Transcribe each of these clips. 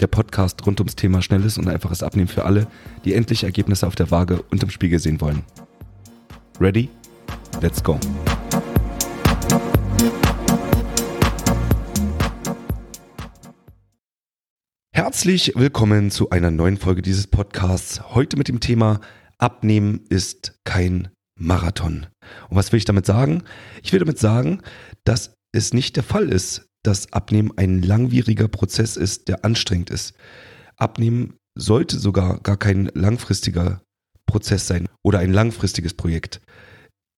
Der Podcast rund ums Thema schnelles und einfaches Abnehmen für alle, die endlich Ergebnisse auf der Waage und im Spiegel sehen wollen. Ready? Let's go! Herzlich willkommen zu einer neuen Folge dieses Podcasts. Heute mit dem Thema Abnehmen ist kein Marathon. Und was will ich damit sagen? Ich will damit sagen, dass es nicht der Fall ist, dass Abnehmen ein langwieriger Prozess ist, der anstrengend ist. Abnehmen sollte sogar gar kein langfristiger Prozess sein oder ein langfristiges Projekt.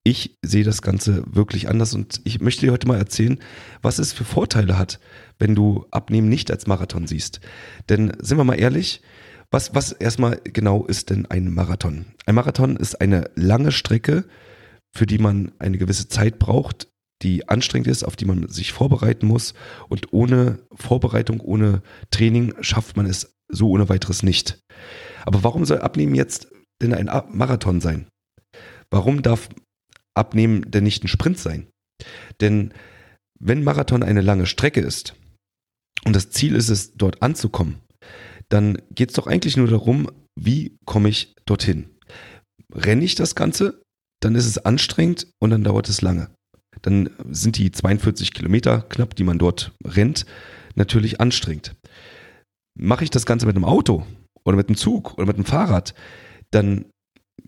Ich sehe das Ganze wirklich anders und ich möchte dir heute mal erzählen, was es für Vorteile hat, wenn du Abnehmen nicht als Marathon siehst. Denn sind wir mal ehrlich, was, was erstmal genau ist denn ein Marathon? Ein Marathon ist eine lange Strecke, für die man eine gewisse Zeit braucht, die anstrengend ist, auf die man sich vorbereiten muss. Und ohne Vorbereitung, ohne Training schafft man es so ohne weiteres nicht. Aber warum soll Abnehmen jetzt denn ein Marathon sein? Warum darf Abnehmen denn nicht ein Sprint sein? Denn wenn Marathon eine lange Strecke ist und das Ziel ist es, dort anzukommen, dann geht es doch eigentlich nur darum, wie komme ich dorthin? Renne ich das Ganze, dann ist es anstrengend und dann dauert es lange dann sind die 42 Kilometer knapp, die man dort rennt, natürlich anstrengend. Mache ich das Ganze mit einem Auto oder mit einem Zug oder mit einem Fahrrad, dann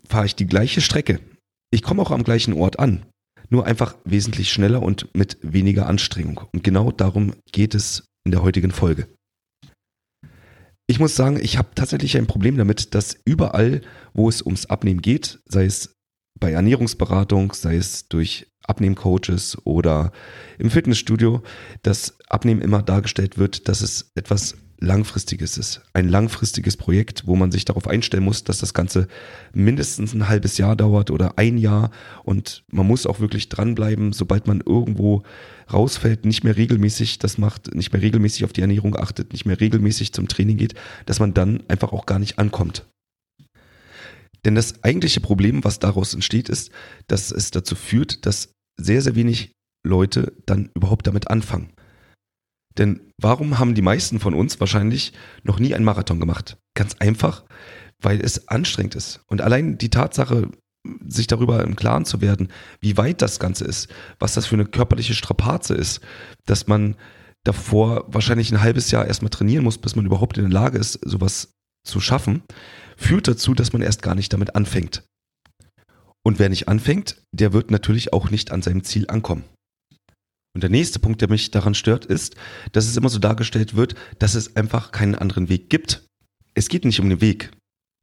fahre ich die gleiche Strecke. Ich komme auch am gleichen Ort an, nur einfach wesentlich schneller und mit weniger Anstrengung. Und genau darum geht es in der heutigen Folge. Ich muss sagen, ich habe tatsächlich ein Problem damit, dass überall, wo es ums Abnehmen geht, sei es bei Ernährungsberatung, sei es durch Abnehmcoaches oder im Fitnessstudio, dass Abnehmen immer dargestellt wird, dass es etwas Langfristiges ist. Ein langfristiges Projekt, wo man sich darauf einstellen muss, dass das Ganze mindestens ein halbes Jahr dauert oder ein Jahr und man muss auch wirklich dranbleiben, sobald man irgendwo rausfällt, nicht mehr regelmäßig das macht, nicht mehr regelmäßig auf die Ernährung achtet, nicht mehr regelmäßig zum Training geht, dass man dann einfach auch gar nicht ankommt. Denn das eigentliche Problem, was daraus entsteht, ist, dass es dazu führt, dass sehr, sehr wenig Leute dann überhaupt damit anfangen. Denn warum haben die meisten von uns wahrscheinlich noch nie einen Marathon gemacht? Ganz einfach, weil es anstrengend ist. Und allein die Tatsache, sich darüber im Klaren zu werden, wie weit das Ganze ist, was das für eine körperliche Strapaze ist, dass man davor wahrscheinlich ein halbes Jahr erstmal trainieren muss, bis man überhaupt in der Lage ist, sowas zu schaffen, führt dazu, dass man erst gar nicht damit anfängt. Und wer nicht anfängt, der wird natürlich auch nicht an seinem Ziel ankommen. Und der nächste Punkt, der mich daran stört, ist, dass es immer so dargestellt wird, dass es einfach keinen anderen Weg gibt. Es geht nicht um den Weg.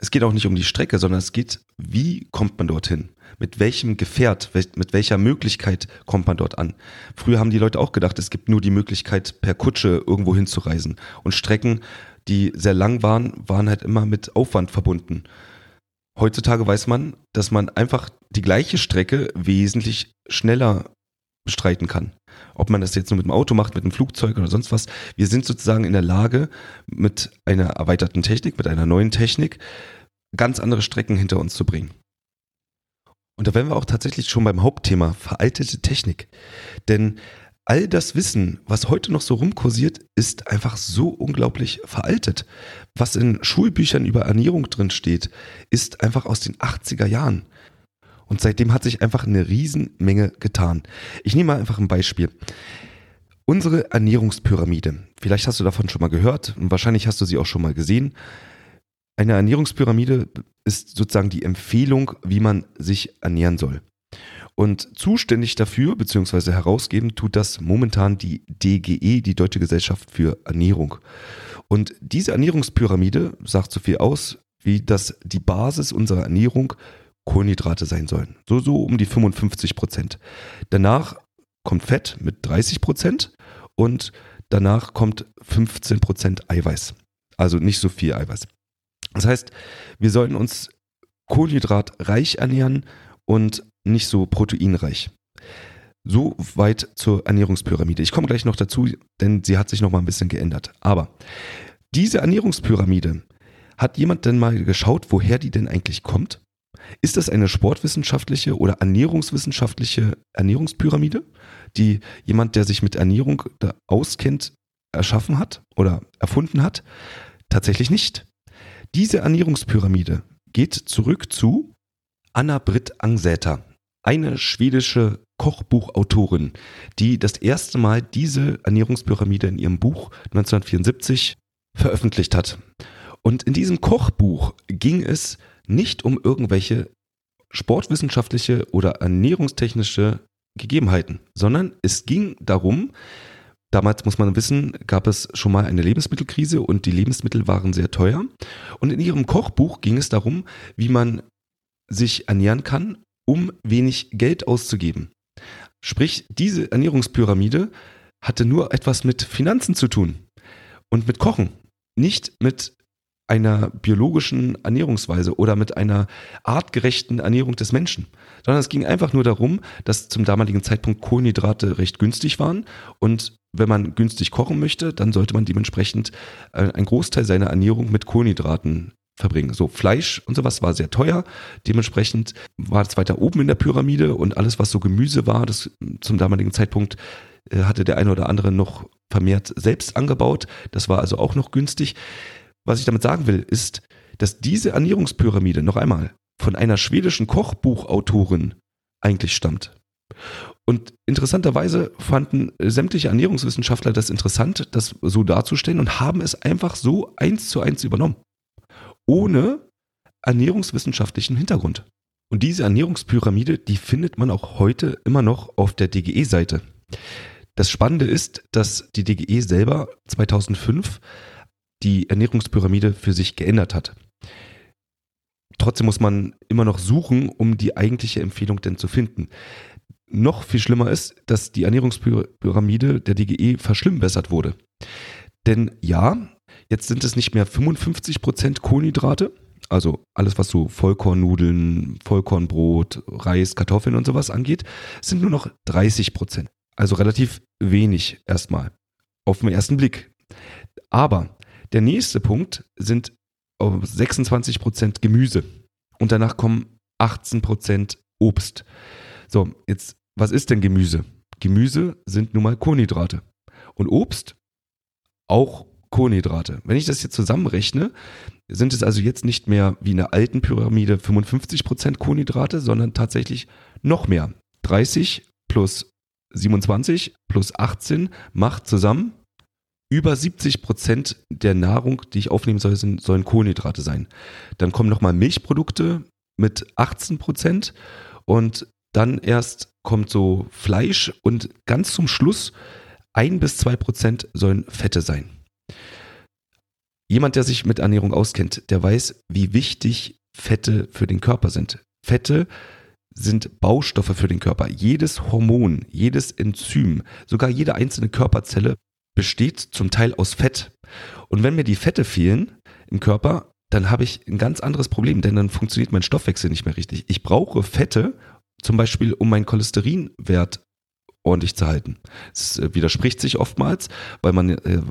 Es geht auch nicht um die Strecke, sondern es geht, wie kommt man dorthin? Mit welchem Gefährt, mit welcher Möglichkeit kommt man dort an? Früher haben die Leute auch gedacht, es gibt nur die Möglichkeit, per Kutsche irgendwo hinzureisen. Und Strecken, die sehr lang waren, waren halt immer mit Aufwand verbunden. Heutzutage weiß man, dass man einfach die gleiche Strecke wesentlich schneller bestreiten kann. Ob man das jetzt nur mit dem Auto macht, mit einem Flugzeug oder sonst was. Wir sind sozusagen in der Lage, mit einer erweiterten Technik, mit einer neuen Technik, ganz andere Strecken hinter uns zu bringen. Und da wären wir auch tatsächlich schon beim Hauptthema, veraltete Technik. Denn all das Wissen, was heute noch so rumkursiert, ist einfach so unglaublich veraltet. Was in Schulbüchern über Ernährung drin steht, ist einfach aus den 80er Jahren. Und seitdem hat sich einfach eine Riesenmenge getan. Ich nehme mal einfach ein Beispiel. Unsere Ernährungspyramide. Vielleicht hast du davon schon mal gehört und wahrscheinlich hast du sie auch schon mal gesehen. Eine Ernährungspyramide ist sozusagen die Empfehlung, wie man sich ernähren soll. Und zuständig dafür, beziehungsweise herausgeben, tut das momentan die DGE, die Deutsche Gesellschaft für Ernährung. Und diese Ernährungspyramide sagt so viel aus, wie dass die Basis unserer Ernährung Kohlenhydrate sein sollen. So, so um die 55 Prozent. Danach kommt Fett mit 30 Prozent und danach kommt 15 Prozent Eiweiß. Also nicht so viel Eiweiß. Das heißt, wir sollten uns kohlenhydratreich ernähren und nicht so proteinreich. So weit zur Ernährungspyramide. Ich komme gleich noch dazu, denn sie hat sich noch mal ein bisschen geändert. Aber diese Ernährungspyramide, hat jemand denn mal geschaut, woher die denn eigentlich kommt? Ist das eine sportwissenschaftliche oder ernährungswissenschaftliche Ernährungspyramide, die jemand, der sich mit Ernährung auskennt, erschaffen hat oder erfunden hat? Tatsächlich nicht. Diese Ernährungspyramide geht zurück zu Anna Britt Angsäter, eine schwedische Kochbuchautorin, die das erste Mal diese Ernährungspyramide in ihrem Buch 1974 veröffentlicht hat. Und in diesem Kochbuch ging es nicht um irgendwelche sportwissenschaftliche oder ernährungstechnische Gegebenheiten, sondern es ging darum, damals muss man wissen, gab es schon mal eine Lebensmittelkrise und die Lebensmittel waren sehr teuer. Und in ihrem Kochbuch ging es darum, wie man sich ernähren kann, um wenig Geld auszugeben. Sprich, diese Ernährungspyramide hatte nur etwas mit Finanzen zu tun und mit Kochen, nicht mit einer biologischen Ernährungsweise oder mit einer artgerechten Ernährung des Menschen, sondern es ging einfach nur darum, dass zum damaligen Zeitpunkt Kohlenhydrate recht günstig waren und wenn man günstig kochen möchte, dann sollte man dementsprechend äh, einen Großteil seiner Ernährung mit Kohlenhydraten verbringen. So Fleisch und sowas war sehr teuer. Dementsprechend war es weiter oben in der Pyramide und alles, was so Gemüse war, das zum damaligen Zeitpunkt äh, hatte der eine oder andere noch vermehrt selbst angebaut. Das war also auch noch günstig. Was ich damit sagen will, ist, dass diese Ernährungspyramide noch einmal von einer schwedischen Kochbuchautorin eigentlich stammt. Und interessanterweise fanden sämtliche Ernährungswissenschaftler das interessant, das so darzustellen und haben es einfach so eins zu eins übernommen. Ohne ernährungswissenschaftlichen Hintergrund. Und diese Ernährungspyramide, die findet man auch heute immer noch auf der DGE-Seite. Das Spannende ist, dass die DGE selber 2005 die Ernährungspyramide für sich geändert hat. Trotzdem muss man immer noch suchen, um die eigentliche Empfehlung denn zu finden. Noch viel schlimmer ist, dass die Ernährungspyramide der DGE verschlimmbessert wurde. Denn ja, jetzt sind es nicht mehr 55% Kohlenhydrate, also alles, was so Vollkornnudeln, Vollkornbrot, Reis, Kartoffeln und sowas angeht, sind nur noch 30% Also relativ wenig erstmal auf den ersten Blick. Aber der nächste Punkt sind 26% Gemüse und danach kommen 18% Obst. So, jetzt, was ist denn Gemüse? Gemüse sind nun mal Kohlenhydrate. Und Obst auch Kohlenhydrate. Wenn ich das jetzt zusammenrechne, sind es also jetzt nicht mehr wie in der alten Pyramide 55% Kohlenhydrate, sondern tatsächlich noch mehr. 30 plus 27 plus 18 macht zusammen über 70 Prozent der Nahrung, die ich aufnehmen soll, sind, sollen Kohlenhydrate sein. Dann kommen nochmal Milchprodukte mit 18 Prozent und dann erst kommt so Fleisch und ganz zum Schluss ein bis zwei Prozent sollen Fette sein. Jemand, der sich mit Ernährung auskennt, der weiß, wie wichtig Fette für den Körper sind. Fette sind Baustoffe für den Körper. Jedes Hormon, jedes Enzym, sogar jede einzelne Körperzelle besteht zum Teil aus Fett. Und wenn mir die Fette fehlen im Körper, dann habe ich ein ganz anderes Problem, denn dann funktioniert mein Stoffwechsel nicht mehr richtig. Ich brauche Fette, zum Beispiel, um meinen Cholesterinwert ordentlich zu halten. Es äh, widerspricht sich oftmals, weil man äh,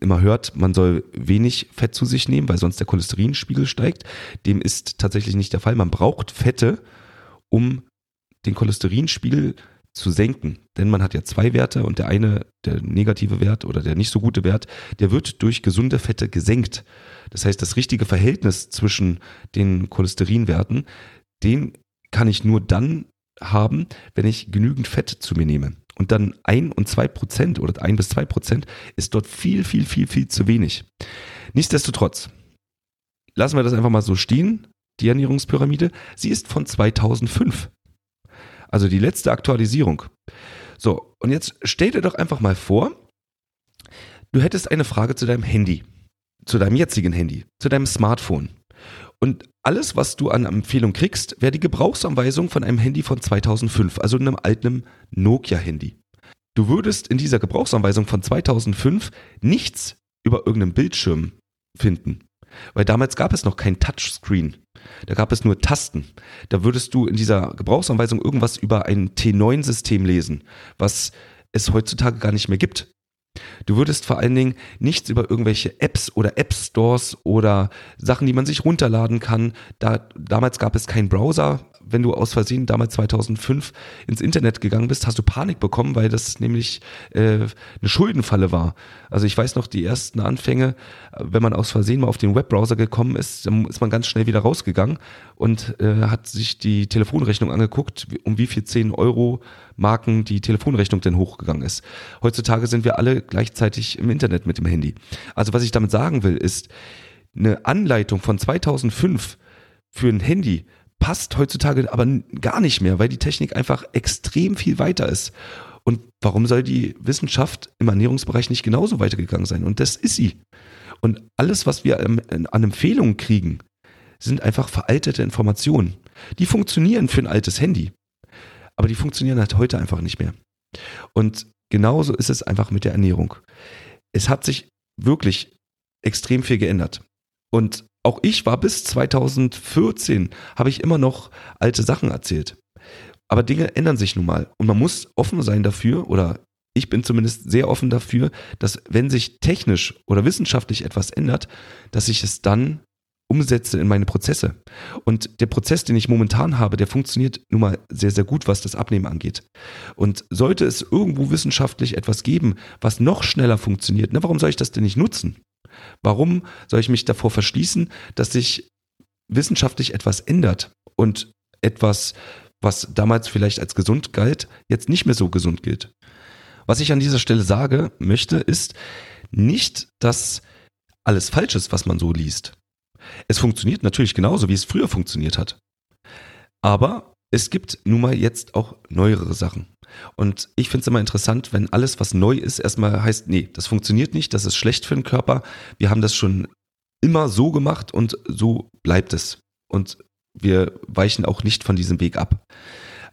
immer hört, man soll wenig Fett zu sich nehmen, weil sonst der Cholesterinspiegel steigt. Dem ist tatsächlich nicht der Fall. Man braucht Fette, um den Cholesterinspiegel zu senken. Denn man hat ja zwei Werte und der eine, der negative Wert oder der nicht so gute Wert, der wird durch gesunde Fette gesenkt. Das heißt, das richtige Verhältnis zwischen den Cholesterinwerten, den kann ich nur dann haben, wenn ich genügend Fett zu mir nehme. Und dann ein und zwei Prozent oder ein bis zwei Prozent ist dort viel, viel, viel, viel zu wenig. Nichtsdestotrotz, lassen wir das einfach mal so stehen, die Ernährungspyramide. Sie ist von 2005. Also die letzte Aktualisierung. So, und jetzt stell dir doch einfach mal vor, du hättest eine Frage zu deinem Handy, zu deinem jetzigen Handy, zu deinem Smartphone. Und alles, was du an Empfehlung kriegst, wäre die Gebrauchsanweisung von einem Handy von 2005, also einem alten Nokia-Handy. Du würdest in dieser Gebrauchsanweisung von 2005 nichts über irgendeinen Bildschirm finden. Weil damals gab es noch kein Touchscreen. Da gab es nur Tasten. Da würdest du in dieser Gebrauchsanweisung irgendwas über ein T9-System lesen, was es heutzutage gar nicht mehr gibt. Du würdest vor allen Dingen nichts über irgendwelche Apps oder App Stores oder Sachen, die man sich runterladen kann. Da, damals gab es keinen Browser. Wenn du aus Versehen damals 2005 ins Internet gegangen bist, hast du Panik bekommen, weil das nämlich äh, eine Schuldenfalle war. Also ich weiß noch, die ersten Anfänge, wenn man aus Versehen mal auf den Webbrowser gekommen ist, dann ist man ganz schnell wieder rausgegangen und äh, hat sich die Telefonrechnung angeguckt, um wie viel 10 Euro Marken die Telefonrechnung denn hochgegangen ist. Heutzutage sind wir alle gleichzeitig im Internet mit dem Handy. Also was ich damit sagen will, ist, eine Anleitung von 2005 für ein Handy passt heutzutage aber gar nicht mehr, weil die Technik einfach extrem viel weiter ist. Und warum soll die Wissenschaft im Ernährungsbereich nicht genauso weitergegangen sein? Und das ist sie. Und alles, was wir an Empfehlungen kriegen, sind einfach veraltete Informationen. Die funktionieren für ein altes Handy aber die funktionieren halt heute einfach nicht mehr. Und genauso ist es einfach mit der Ernährung. Es hat sich wirklich extrem viel geändert. Und auch ich war bis 2014, habe ich immer noch alte Sachen erzählt. Aber Dinge ändern sich nun mal. Und man muss offen sein dafür, oder ich bin zumindest sehr offen dafür, dass wenn sich technisch oder wissenschaftlich etwas ändert, dass ich es dann umsetze in meine Prozesse. Und der Prozess, den ich momentan habe, der funktioniert nun mal sehr, sehr gut, was das Abnehmen angeht. Und sollte es irgendwo wissenschaftlich etwas geben, was noch schneller funktioniert, na, warum soll ich das denn nicht nutzen? Warum soll ich mich davor verschließen, dass sich wissenschaftlich etwas ändert und etwas, was damals vielleicht als gesund galt, jetzt nicht mehr so gesund gilt? Was ich an dieser Stelle sage möchte, ist nicht, dass alles falsch ist, was man so liest. Es funktioniert natürlich genauso, wie es früher funktioniert hat. Aber es gibt nun mal jetzt auch neuere Sachen. Und ich finde es immer interessant, wenn alles, was neu ist, erstmal heißt, nee, das funktioniert nicht, das ist schlecht für den Körper. Wir haben das schon immer so gemacht und so bleibt es. Und wir weichen auch nicht von diesem Weg ab.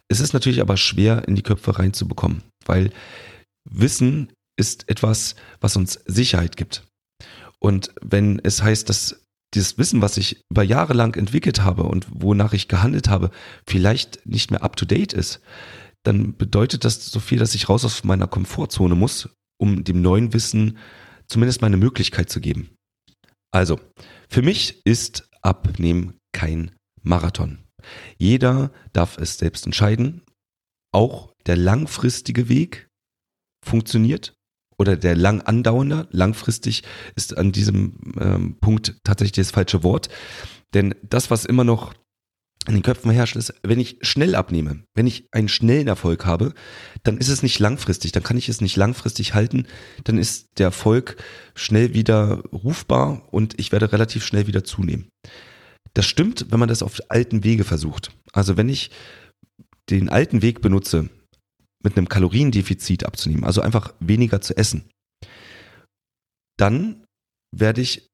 Es ist natürlich aber schwer in die Köpfe reinzubekommen, weil Wissen ist etwas, was uns Sicherheit gibt. Und wenn es heißt, dass dieses Wissen, was ich über Jahre lang entwickelt habe und wonach ich gehandelt habe, vielleicht nicht mehr up to date ist, dann bedeutet das so viel, dass ich raus aus meiner Komfortzone muss, um dem neuen Wissen zumindest meine Möglichkeit zu geben. Also, für mich ist Abnehmen kein Marathon. Jeder darf es selbst entscheiden. Auch der langfristige Weg funktioniert oder der lang andauernder, langfristig ist an diesem ähm, Punkt tatsächlich das falsche Wort. Denn das, was immer noch in den Köpfen herrscht, ist, wenn ich schnell abnehme, wenn ich einen schnellen Erfolg habe, dann ist es nicht langfristig, dann kann ich es nicht langfristig halten, dann ist der Erfolg schnell wieder rufbar und ich werde relativ schnell wieder zunehmen. Das stimmt, wenn man das auf alten Wege versucht. Also wenn ich den alten Weg benutze, mit einem Kaloriendefizit abzunehmen, also einfach weniger zu essen, dann werde ich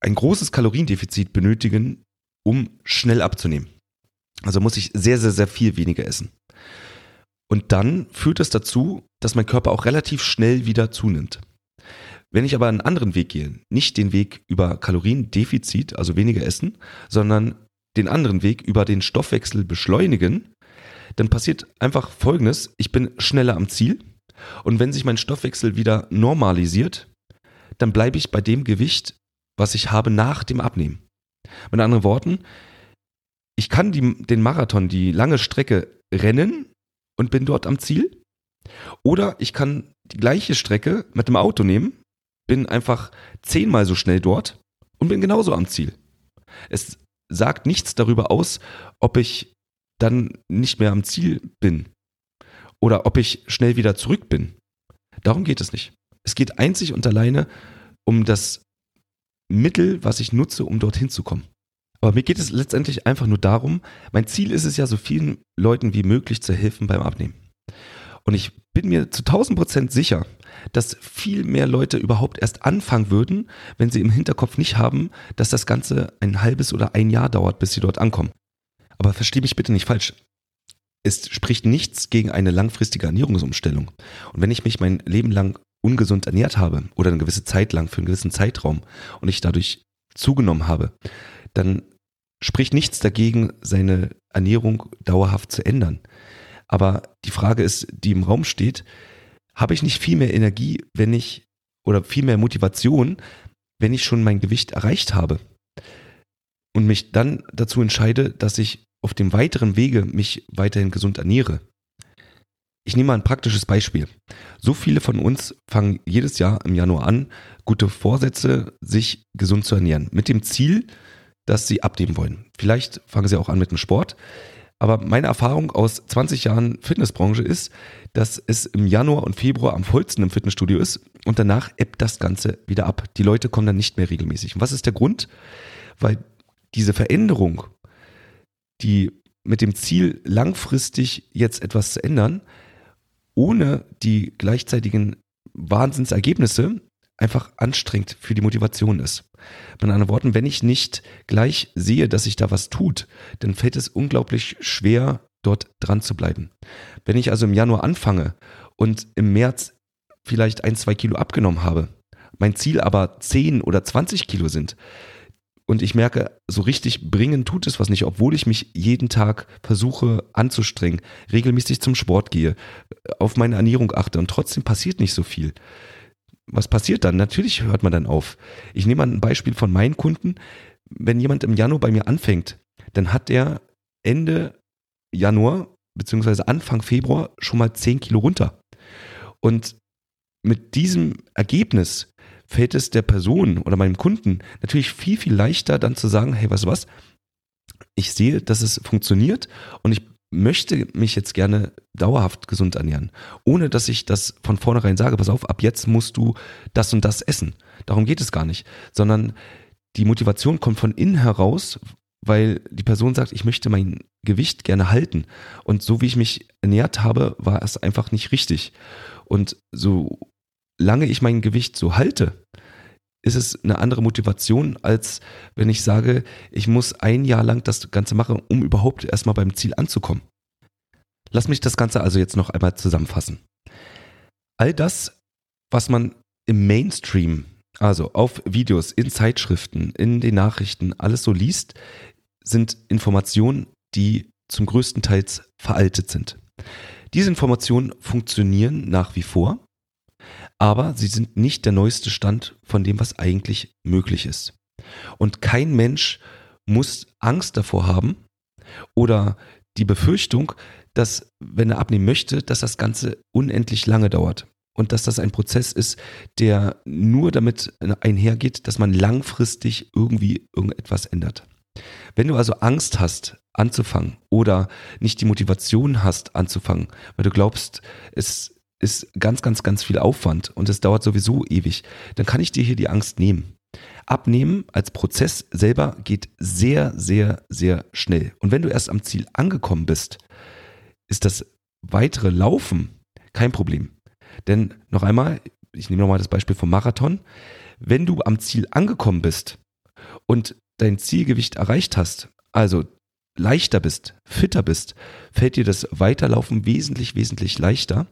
ein großes Kaloriendefizit benötigen, um schnell abzunehmen. Also muss ich sehr, sehr, sehr viel weniger essen. Und dann führt das dazu, dass mein Körper auch relativ schnell wieder zunimmt. Wenn ich aber einen anderen Weg gehe, nicht den Weg über Kaloriendefizit, also weniger essen, sondern den anderen Weg über den Stoffwechsel beschleunigen, dann passiert einfach Folgendes. Ich bin schneller am Ziel und wenn sich mein Stoffwechsel wieder normalisiert, dann bleibe ich bei dem Gewicht, was ich habe nach dem Abnehmen. Mit anderen Worten, ich kann die, den Marathon, die lange Strecke rennen und bin dort am Ziel. Oder ich kann die gleiche Strecke mit dem Auto nehmen, bin einfach zehnmal so schnell dort und bin genauso am Ziel. Es sagt nichts darüber aus, ob ich dann nicht mehr am Ziel bin oder ob ich schnell wieder zurück bin. Darum geht es nicht. Es geht einzig und alleine um das Mittel, was ich nutze, um dorthin zu kommen. Aber mir geht es letztendlich einfach nur darum, mein Ziel ist es ja, so vielen Leuten wie möglich zu helfen beim Abnehmen. Und ich bin mir zu 1000 Prozent sicher, dass viel mehr Leute überhaupt erst anfangen würden, wenn sie im Hinterkopf nicht haben, dass das Ganze ein halbes oder ein Jahr dauert, bis sie dort ankommen. Aber verstehe mich bitte nicht falsch. Es spricht nichts gegen eine langfristige Ernährungsumstellung. Und wenn ich mich mein Leben lang ungesund ernährt habe oder eine gewisse Zeit lang für einen gewissen Zeitraum und ich dadurch zugenommen habe, dann spricht nichts dagegen, seine Ernährung dauerhaft zu ändern. Aber die Frage ist, die im Raum steht, habe ich nicht viel mehr Energie, wenn ich, oder viel mehr Motivation, wenn ich schon mein Gewicht erreicht habe? Und mich dann dazu entscheide, dass ich auf dem weiteren Wege mich weiterhin gesund ernähre. Ich nehme mal ein praktisches Beispiel. So viele von uns fangen jedes Jahr im Januar an, gute Vorsätze, sich gesund zu ernähren. Mit dem Ziel, dass sie abnehmen wollen. Vielleicht fangen sie auch an mit dem Sport. Aber meine Erfahrung aus 20 Jahren Fitnessbranche ist, dass es im Januar und Februar am vollsten im Fitnessstudio ist und danach ebbt das Ganze wieder ab. Die Leute kommen dann nicht mehr regelmäßig. Und was ist der Grund? Weil diese Veränderung, die mit dem Ziel, langfristig jetzt etwas zu ändern, ohne die gleichzeitigen Wahnsinnsergebnisse einfach anstrengend für die Motivation ist. Mit anderen Worten, wenn ich nicht gleich sehe, dass sich da was tut, dann fällt es unglaublich schwer, dort dran zu bleiben. Wenn ich also im Januar anfange und im März vielleicht ein, zwei Kilo abgenommen habe, mein Ziel aber 10 oder 20 Kilo sind, und ich merke, so richtig bringen tut es was nicht, obwohl ich mich jeden Tag versuche anzustrengen, regelmäßig zum Sport gehe, auf meine Ernährung achte und trotzdem passiert nicht so viel. Was passiert dann? Natürlich hört man dann auf. Ich nehme mal ein Beispiel von meinen Kunden. Wenn jemand im Januar bei mir anfängt, dann hat er Ende Januar beziehungsweise Anfang Februar schon mal 10 Kilo runter. Und mit diesem Ergebnis fällt es der Person oder meinem Kunden natürlich viel, viel leichter dann zu sagen, hey, du was, ich sehe, dass es funktioniert und ich möchte mich jetzt gerne dauerhaft gesund ernähren, ohne dass ich das von vornherein sage, pass auf, ab jetzt musst du das und das essen. Darum geht es gar nicht, sondern die Motivation kommt von innen heraus, weil die Person sagt, ich möchte mein Gewicht gerne halten. Und so wie ich mich ernährt habe, war es einfach nicht richtig. Und so lange ich mein Gewicht so halte, ist es eine andere Motivation, als wenn ich sage, ich muss ein Jahr lang das Ganze machen, um überhaupt erstmal beim Ziel anzukommen. Lass mich das Ganze also jetzt noch einmal zusammenfassen. All das, was man im Mainstream, also auf Videos, in Zeitschriften, in den Nachrichten, alles so liest, sind Informationen, die zum größten Teil veraltet sind. Diese Informationen funktionieren nach wie vor, aber sie sind nicht der neueste Stand von dem, was eigentlich möglich ist. Und kein Mensch muss Angst davor haben oder die Befürchtung, dass, wenn er abnehmen möchte, dass das Ganze unendlich lange dauert. Und dass das ein Prozess ist, der nur damit einhergeht, dass man langfristig irgendwie irgendetwas ändert. Wenn du also Angst hast, anzufangen oder nicht die Motivation hast, anzufangen, weil du glaubst, es ist ganz, ganz, ganz viel Aufwand und es dauert sowieso ewig, dann kann ich dir hier die Angst nehmen. Abnehmen als Prozess selber geht sehr, sehr, sehr schnell. Und wenn du erst am Ziel angekommen bist, ist das weitere Laufen kein Problem. Denn noch einmal, ich nehme nochmal das Beispiel vom Marathon. Wenn du am Ziel angekommen bist und dein Zielgewicht erreicht hast, also leichter bist, fitter bist, fällt dir das Weiterlaufen wesentlich, wesentlich leichter,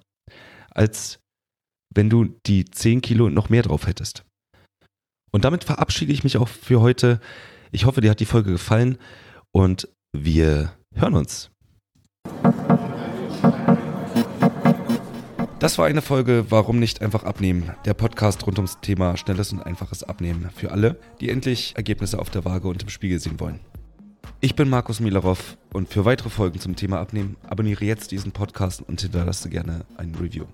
als wenn du die 10 Kilo noch mehr drauf hättest. Und damit verabschiede ich mich auch für heute. Ich hoffe, dir hat die Folge gefallen und wir hören uns. Das war eine Folge Warum nicht einfach abnehmen? Der Podcast rund ums Thema schnelles und einfaches Abnehmen für alle, die endlich Ergebnisse auf der Waage und im Spiegel sehen wollen. Ich bin Markus Milarov und für weitere Folgen zum Thema Abnehmen abonniere jetzt diesen Podcast und hinterlasse gerne ein Review.